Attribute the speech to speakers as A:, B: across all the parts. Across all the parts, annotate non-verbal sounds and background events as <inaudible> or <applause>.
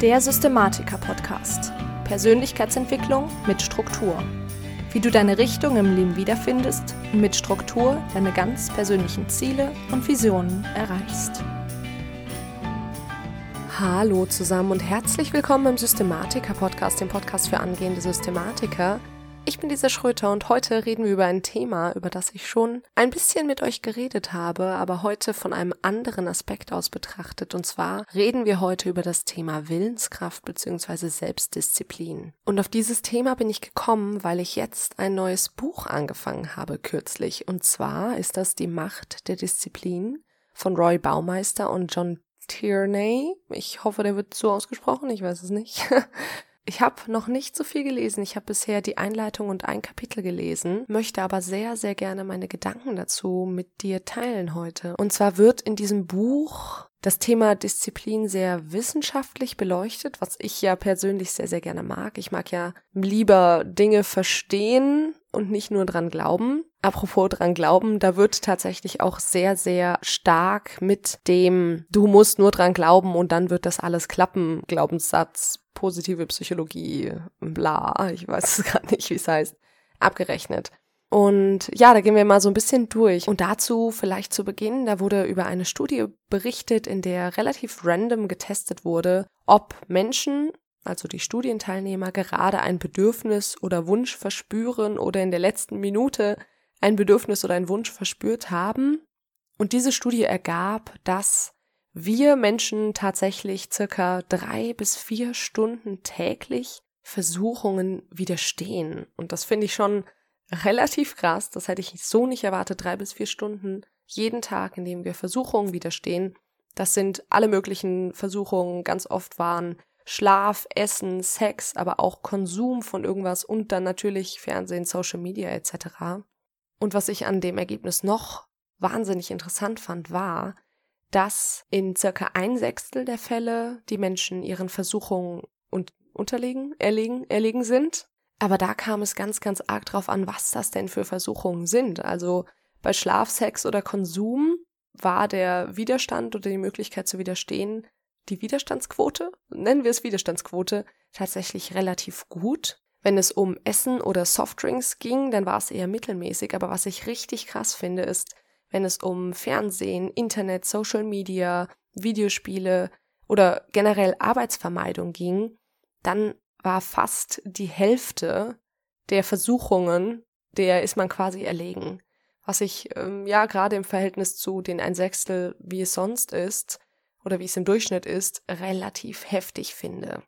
A: Der Systematiker-Podcast. Persönlichkeitsentwicklung mit Struktur. Wie du deine Richtung im Leben wiederfindest und mit Struktur deine ganz persönlichen Ziele und Visionen erreichst.
B: Hallo zusammen und herzlich willkommen im Systematiker-Podcast, dem Podcast für angehende Systematiker. Ich bin Lisa Schröter und heute reden wir über ein Thema, über das ich schon ein bisschen mit euch geredet habe, aber heute von einem anderen Aspekt aus betrachtet. Und zwar reden wir heute über das Thema Willenskraft bzw. Selbstdisziplin. Und auf dieses Thema bin ich gekommen, weil ich jetzt ein neues Buch angefangen habe kürzlich. Und zwar ist das Die Macht der Disziplin von Roy Baumeister und John Tierney. Ich hoffe, der wird so ausgesprochen, ich weiß es nicht. <laughs> Ich habe noch nicht so viel gelesen. Ich habe bisher die Einleitung und ein Kapitel gelesen, möchte aber sehr, sehr gerne meine Gedanken dazu mit dir teilen heute. Und zwar wird in diesem Buch das Thema Disziplin sehr wissenschaftlich beleuchtet, was ich ja persönlich sehr, sehr gerne mag. Ich mag ja lieber Dinge verstehen und nicht nur dran glauben. Apropos dran glauben, da wird tatsächlich auch sehr, sehr stark mit dem Du musst nur dran glauben und dann wird das alles klappen, Glaubenssatz, positive Psychologie, bla, ich weiß es <laughs> gar nicht, wie es heißt, abgerechnet. Und ja, da gehen wir mal so ein bisschen durch. Und dazu vielleicht zu Beginn, da wurde über eine Studie berichtet, in der relativ random getestet wurde, ob Menschen, also die Studienteilnehmer, gerade ein Bedürfnis oder Wunsch verspüren oder in der letzten Minute ein Bedürfnis oder einen Wunsch verspürt haben. Und diese Studie ergab, dass wir Menschen tatsächlich circa drei bis vier Stunden täglich Versuchungen widerstehen. Und das finde ich schon relativ krass. Das hätte ich so nicht erwartet. Drei bis vier Stunden jeden Tag, in dem wir Versuchungen widerstehen. Das sind alle möglichen Versuchungen. Ganz oft waren Schlaf, Essen, Sex, aber auch Konsum von irgendwas und dann natürlich Fernsehen, Social Media etc. Und was ich an dem Ergebnis noch wahnsinnig interessant fand, war, dass in circa ein Sechstel der Fälle die Menschen ihren Versuchungen und unterlegen, erlegen, erlegen sind. Aber da kam es ganz, ganz arg drauf an, was das denn für Versuchungen sind. Also bei Schlaf, Sex oder Konsum war der Widerstand oder die Möglichkeit zu widerstehen, die Widerstandsquote, nennen wir es Widerstandsquote, tatsächlich relativ gut. Wenn es um Essen oder Softdrinks ging, dann war es eher mittelmäßig. Aber was ich richtig krass finde, ist, wenn es um Fernsehen, Internet, Social Media, Videospiele oder generell Arbeitsvermeidung ging, dann war fast die Hälfte der Versuchungen, der ist man quasi erlegen. Was ich ähm, ja gerade im Verhältnis zu den ein Sechstel, wie es sonst ist, oder wie es im Durchschnitt ist, relativ heftig finde.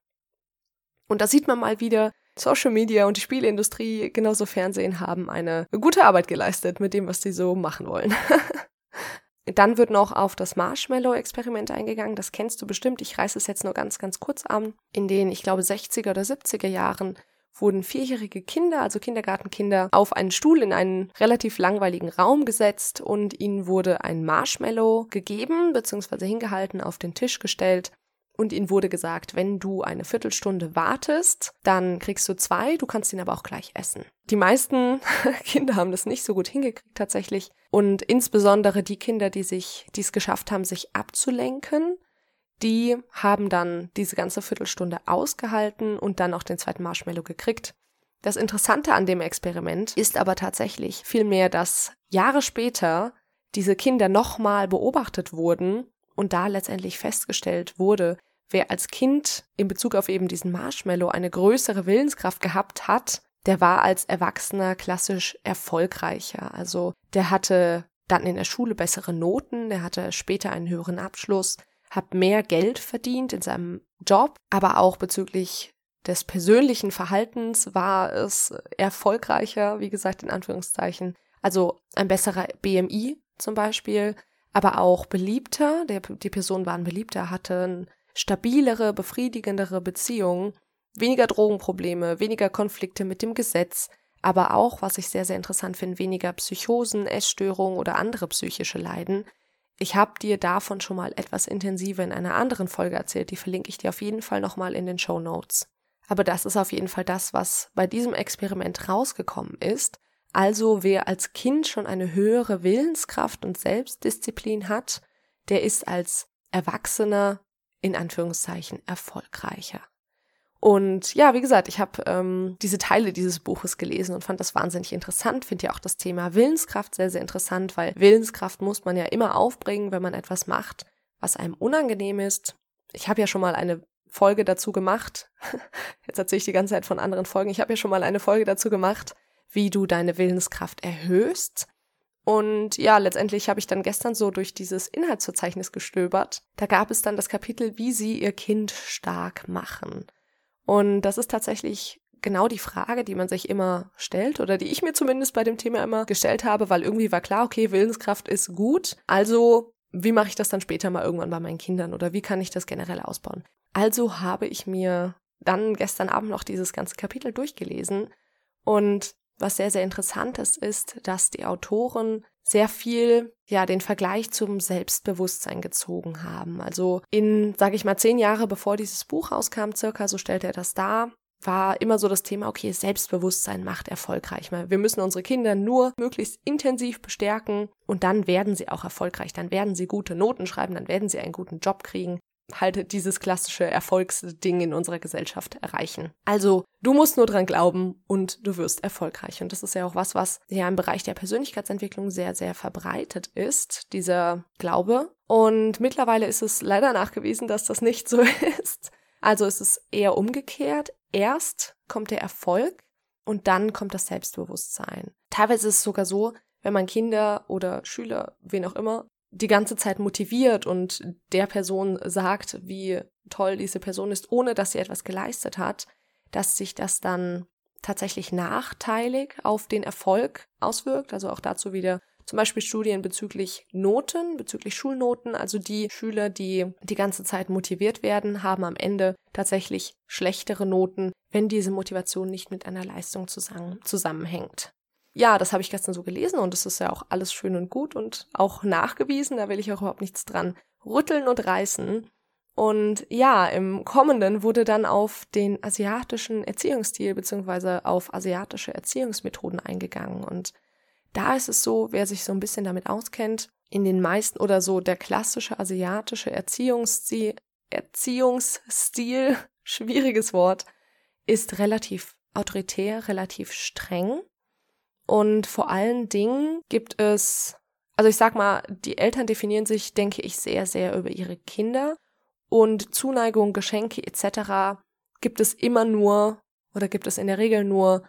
B: Und da sieht man mal wieder, Social Media und die Spieleindustrie, genauso Fernsehen, haben eine gute Arbeit geleistet mit dem, was sie so machen wollen. <laughs> Dann wird noch auf das Marshmallow-Experiment eingegangen. Das kennst du bestimmt. Ich reiße es jetzt nur ganz, ganz kurz an. In den, ich glaube, 60er oder 70er Jahren wurden vierjährige Kinder, also Kindergartenkinder, auf einen Stuhl in einen relativ langweiligen Raum gesetzt und ihnen wurde ein Marshmallow gegeben bzw. hingehalten, auf den Tisch gestellt und ihnen wurde gesagt, wenn du eine Viertelstunde wartest, dann kriegst du zwei, du kannst ihn aber auch gleich essen. Die meisten <laughs> Kinder haben das nicht so gut hingekriegt tatsächlich und insbesondere die Kinder, die sich, die es geschafft haben, sich abzulenken, die haben dann diese ganze Viertelstunde ausgehalten und dann auch den zweiten Marshmallow gekriegt. Das Interessante an dem Experiment ist aber tatsächlich vielmehr, dass Jahre später diese Kinder nochmal beobachtet wurden und da letztendlich festgestellt wurde, wer als Kind in Bezug auf eben diesen Marshmallow eine größere Willenskraft gehabt hat, der war als Erwachsener klassisch erfolgreicher. Also der hatte dann in der Schule bessere Noten, der hatte später einen höheren Abschluss, hat mehr Geld verdient in seinem Job, aber auch bezüglich des persönlichen Verhaltens war es erfolgreicher, wie gesagt, in Anführungszeichen. Also ein besserer BMI zum Beispiel, aber auch beliebter. Der, die Person war ein beliebter, hatte ein stabilere, befriedigendere Beziehungen, weniger Drogenprobleme, weniger Konflikte mit dem Gesetz, aber auch, was ich sehr, sehr interessant finde, weniger Psychosen, Essstörungen oder andere psychische Leiden. Ich habe dir davon schon mal etwas intensiver in einer anderen Folge erzählt, die verlinke ich dir auf jeden Fall nochmal in den Show Notes. Aber das ist auf jeden Fall das, was bei diesem Experiment rausgekommen ist. Also wer als Kind schon eine höhere Willenskraft und Selbstdisziplin hat, der ist als Erwachsener in Anführungszeichen erfolgreicher. Und ja, wie gesagt, ich habe ähm, diese Teile dieses Buches gelesen und fand das wahnsinnig interessant. Finde ja auch das Thema Willenskraft sehr, sehr interessant, weil Willenskraft muss man ja immer aufbringen, wenn man etwas macht, was einem unangenehm ist. Ich habe ja schon mal eine Folge dazu gemacht. <laughs> Jetzt erzähle ich die ganze Zeit von anderen Folgen. Ich habe ja schon mal eine Folge dazu gemacht, wie du deine Willenskraft erhöhst. Und ja, letztendlich habe ich dann gestern so durch dieses Inhaltsverzeichnis gestöbert. Da gab es dann das Kapitel, wie sie ihr Kind stark machen. Und das ist tatsächlich genau die Frage, die man sich immer stellt oder die ich mir zumindest bei dem Thema immer gestellt habe, weil irgendwie war klar, okay, Willenskraft ist gut. Also, wie mache ich das dann später mal irgendwann bei meinen Kindern oder wie kann ich das generell ausbauen? Also habe ich mir dann gestern Abend noch dieses ganze Kapitel durchgelesen und was sehr, sehr interessant ist, ist, dass die Autoren sehr viel, ja, den Vergleich zum Selbstbewusstsein gezogen haben. Also in, sage ich mal, zehn Jahre bevor dieses Buch rauskam, circa, so stellt er das dar, war immer so das Thema, okay, Selbstbewusstsein macht erfolgreich. Wir müssen unsere Kinder nur möglichst intensiv bestärken und dann werden sie auch erfolgreich. Dann werden sie gute Noten schreiben, dann werden sie einen guten Job kriegen halt dieses klassische Erfolgsding in unserer Gesellschaft erreichen. Also, du musst nur dran glauben und du wirst erfolgreich. Und das ist ja auch was, was ja im Bereich der Persönlichkeitsentwicklung sehr, sehr verbreitet ist, dieser Glaube. Und mittlerweile ist es leider nachgewiesen, dass das nicht so <laughs> ist. Also es ist eher umgekehrt. Erst kommt der Erfolg und dann kommt das Selbstbewusstsein. Teilweise ist es sogar so, wenn man Kinder oder Schüler, wen auch immer, die ganze Zeit motiviert und der Person sagt, wie toll diese Person ist, ohne dass sie etwas geleistet hat, dass sich das dann tatsächlich nachteilig auf den Erfolg auswirkt. Also auch dazu wieder zum Beispiel Studien bezüglich Noten, bezüglich Schulnoten. Also die Schüler, die die ganze Zeit motiviert werden, haben am Ende tatsächlich schlechtere Noten, wenn diese Motivation nicht mit einer Leistung zusammen, zusammenhängt ja, das habe ich gestern so gelesen und es ist ja auch alles schön und gut und auch nachgewiesen, da will ich auch überhaupt nichts dran rütteln und reißen. Und ja, im kommenden wurde dann auf den asiatischen Erziehungsstil beziehungsweise auf asiatische Erziehungsmethoden eingegangen. Und da ist es so, wer sich so ein bisschen damit auskennt, in den meisten oder so der klassische asiatische Erziehungsstil, Erziehungsstil, <laughs> schwieriges Wort, ist relativ autoritär, relativ streng. Und vor allen Dingen gibt es, also ich sag mal, die Eltern definieren sich, denke ich, sehr, sehr über ihre Kinder. Und Zuneigung, Geschenke etc. gibt es immer nur oder gibt es in der Regel nur,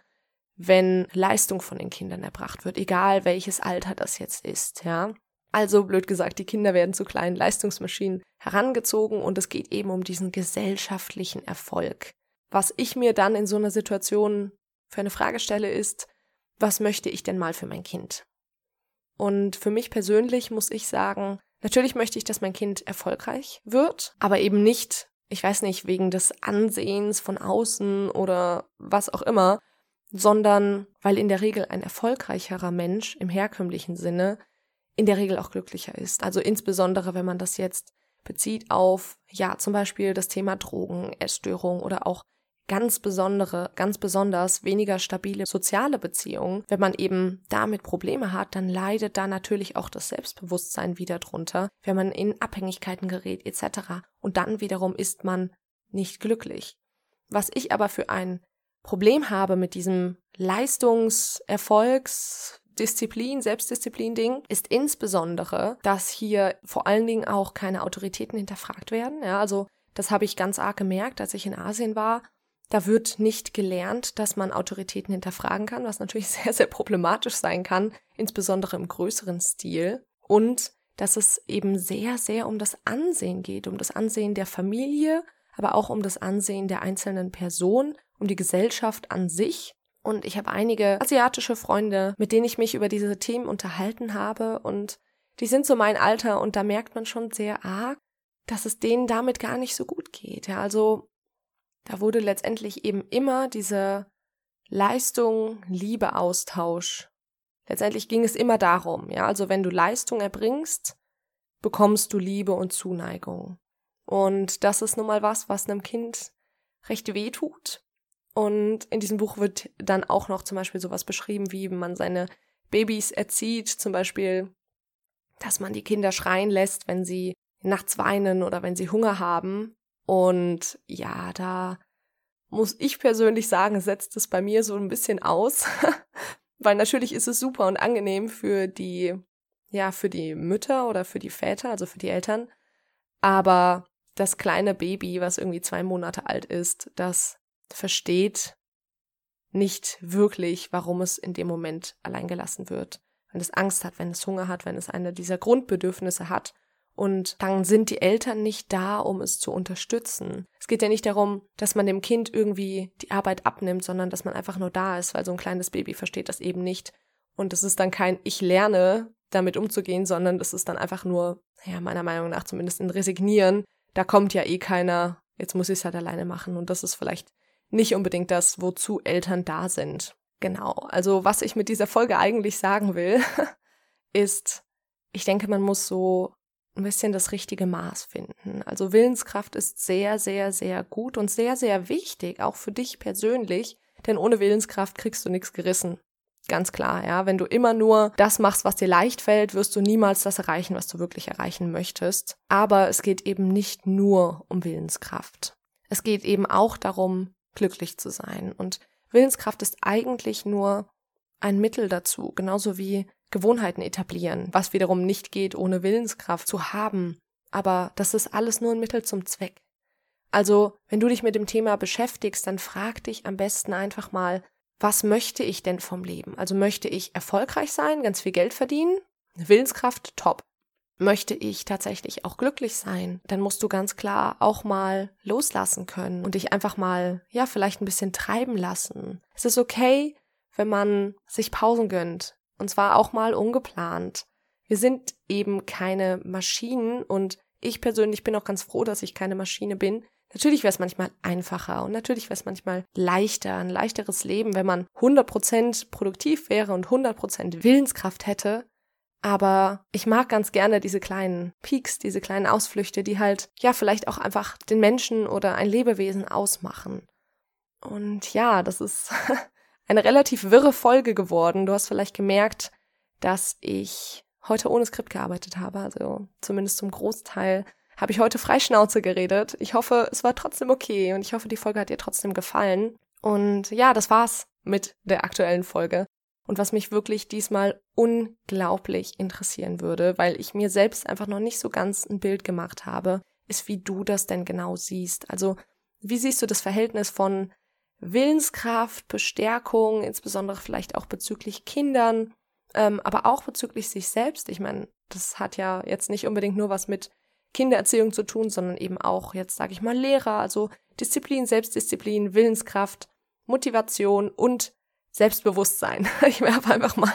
B: wenn Leistung von den Kindern erbracht wird, egal welches Alter das jetzt ist, ja. Also blöd gesagt, die Kinder werden zu kleinen Leistungsmaschinen herangezogen und es geht eben um diesen gesellschaftlichen Erfolg. Was ich mir dann in so einer Situation für eine Frage stelle, ist, was möchte ich denn mal für mein Kind? Und für mich persönlich muss ich sagen, natürlich möchte ich, dass mein Kind erfolgreich wird, aber eben nicht, ich weiß nicht, wegen des Ansehens von außen oder was auch immer, sondern weil in der Regel ein erfolgreicherer Mensch im herkömmlichen Sinne in der Regel auch glücklicher ist. Also insbesondere, wenn man das jetzt bezieht auf, ja, zum Beispiel das Thema Drogen, Essstörung oder auch ganz besondere, ganz besonders weniger stabile soziale Beziehungen, wenn man eben damit Probleme hat, dann leidet da natürlich auch das Selbstbewusstsein wieder drunter, wenn man in Abhängigkeiten gerät etc. Und dann wiederum ist man nicht glücklich. Was ich aber für ein Problem habe mit diesem Leistungserfolgs Disziplin, Selbstdisziplin-Ding ist insbesondere, dass hier vor allen Dingen auch keine Autoritäten hinterfragt werden. Ja, also das habe ich ganz arg gemerkt, als ich in Asien war. Da wird nicht gelernt, dass man Autoritäten hinterfragen kann, was natürlich <laughs> sehr, sehr problematisch sein kann, insbesondere im größeren Stil. Und dass es eben sehr, sehr um das Ansehen geht, um das Ansehen der Familie, aber auch um das Ansehen der einzelnen Person, um die Gesellschaft an sich. Und ich habe einige asiatische Freunde, mit denen ich mich über diese Themen unterhalten habe und die sind so mein Alter und da merkt man schon sehr arg, dass es denen damit gar nicht so gut geht. Ja, also da wurde letztendlich eben immer diese Leistung, Liebe, Austausch. Letztendlich ging es immer darum, ja, also wenn du Leistung erbringst, bekommst du Liebe und Zuneigung. Und das ist nun mal was, was einem Kind recht weh tut. Und in diesem Buch wird dann auch noch zum Beispiel sowas beschrieben, wie man seine Babys erzieht, zum Beispiel, dass man die Kinder schreien lässt, wenn sie nachts weinen oder wenn sie Hunger haben. Und ja, da muss ich persönlich sagen, setzt es bei mir so ein bisschen aus, <laughs> weil natürlich ist es super und angenehm für die, ja, für die Mütter oder für die Väter, also für die Eltern. Aber das kleine Baby, was irgendwie zwei Monate alt ist, das versteht nicht wirklich, warum es in dem Moment allein gelassen wird. Wenn es Angst hat, wenn es Hunger hat, wenn es eine dieser Grundbedürfnisse hat. Und dann sind die Eltern nicht da, um es zu unterstützen. Es geht ja nicht darum, dass man dem Kind irgendwie die Arbeit abnimmt, sondern dass man einfach nur da ist, weil so ein kleines Baby versteht das eben nicht. Und es ist dann kein Ich lerne, damit umzugehen, sondern das ist dann einfach nur, ja, meiner Meinung nach zumindest ein Resignieren. Da kommt ja eh keiner, jetzt muss ich es halt alleine machen. Und das ist vielleicht nicht unbedingt das, wozu Eltern da sind. Genau. Also was ich mit dieser Folge eigentlich sagen will, <laughs> ist, ich denke, man muss so ein bisschen das richtige Maß finden. Also Willenskraft ist sehr, sehr, sehr gut und sehr, sehr wichtig, auch für dich persönlich, denn ohne Willenskraft kriegst du nichts gerissen. Ganz klar, ja. Wenn du immer nur das machst, was dir leicht fällt, wirst du niemals das erreichen, was du wirklich erreichen möchtest. Aber es geht eben nicht nur um Willenskraft. Es geht eben auch darum, glücklich zu sein. Und Willenskraft ist eigentlich nur ein Mittel dazu, genauso wie Gewohnheiten etablieren, was wiederum nicht geht, ohne Willenskraft zu haben. Aber das ist alles nur ein Mittel zum Zweck. Also, wenn du dich mit dem Thema beschäftigst, dann frag dich am besten einfach mal, was möchte ich denn vom Leben? Also möchte ich erfolgreich sein, ganz viel Geld verdienen? Willenskraft, top. Möchte ich tatsächlich auch glücklich sein, dann musst du ganz klar auch mal loslassen können und dich einfach mal, ja, vielleicht ein bisschen treiben lassen. Es ist okay, wenn man sich Pausen gönnt. Und zwar auch mal ungeplant. Wir sind eben keine Maschinen und ich persönlich bin auch ganz froh, dass ich keine Maschine bin. Natürlich wäre es manchmal einfacher und natürlich wäre es manchmal leichter, ein leichteres Leben, wenn man 100% produktiv wäre und 100% Willenskraft hätte. Aber ich mag ganz gerne diese kleinen Peaks, diese kleinen Ausflüchte, die halt, ja, vielleicht auch einfach den Menschen oder ein Lebewesen ausmachen. Und ja, das ist <laughs> eine relativ wirre Folge geworden. Du hast vielleicht gemerkt, dass ich heute ohne Skript gearbeitet habe. Also zumindest zum Großteil habe ich heute Freischnauze geredet. Ich hoffe, es war trotzdem okay und ich hoffe, die Folge hat dir trotzdem gefallen. Und ja, das war's mit der aktuellen Folge. Und was mich wirklich diesmal unglaublich interessieren würde, weil ich mir selbst einfach noch nicht so ganz ein Bild gemacht habe, ist, wie du das denn genau siehst. Also, wie siehst du das Verhältnis von Willenskraft, Bestärkung, insbesondere vielleicht auch bezüglich Kindern, ähm, aber auch bezüglich sich selbst? Ich meine, das hat ja jetzt nicht unbedingt nur was mit Kindererziehung zu tun, sondern eben auch jetzt, sage ich mal, Lehrer, also Disziplin, Selbstdisziplin, Willenskraft, Motivation und Selbstbewusstsein. <laughs> Ich werfe einfach mal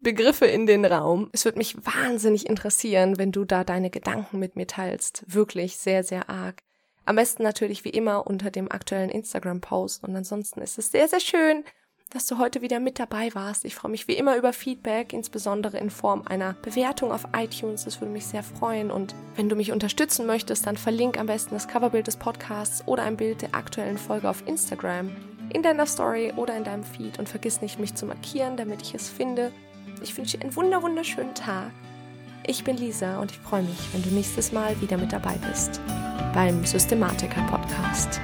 B: Begriffe in den Raum. Es würde mich wahnsinnig interessieren, wenn du da deine Gedanken mit mir teilst. Wirklich sehr, sehr arg. Am besten natürlich wie immer unter dem aktuellen Instagram-Post. Und ansonsten ist es sehr, sehr schön, dass du heute wieder mit dabei warst. Ich freue mich wie immer über Feedback, insbesondere in Form einer Bewertung auf iTunes. Das würde mich sehr freuen. Und wenn du mich unterstützen möchtest, dann verlink am besten das Coverbild des Podcasts oder ein Bild der aktuellen Folge auf Instagram in deiner Story oder in deinem Feed und vergiss nicht, mich zu markieren, damit ich es finde. Ich wünsche dir einen wunder wunderschönen Tag. Ich bin Lisa und ich freue mich, wenn du nächstes Mal wieder mit dabei bist beim Systematiker Podcast.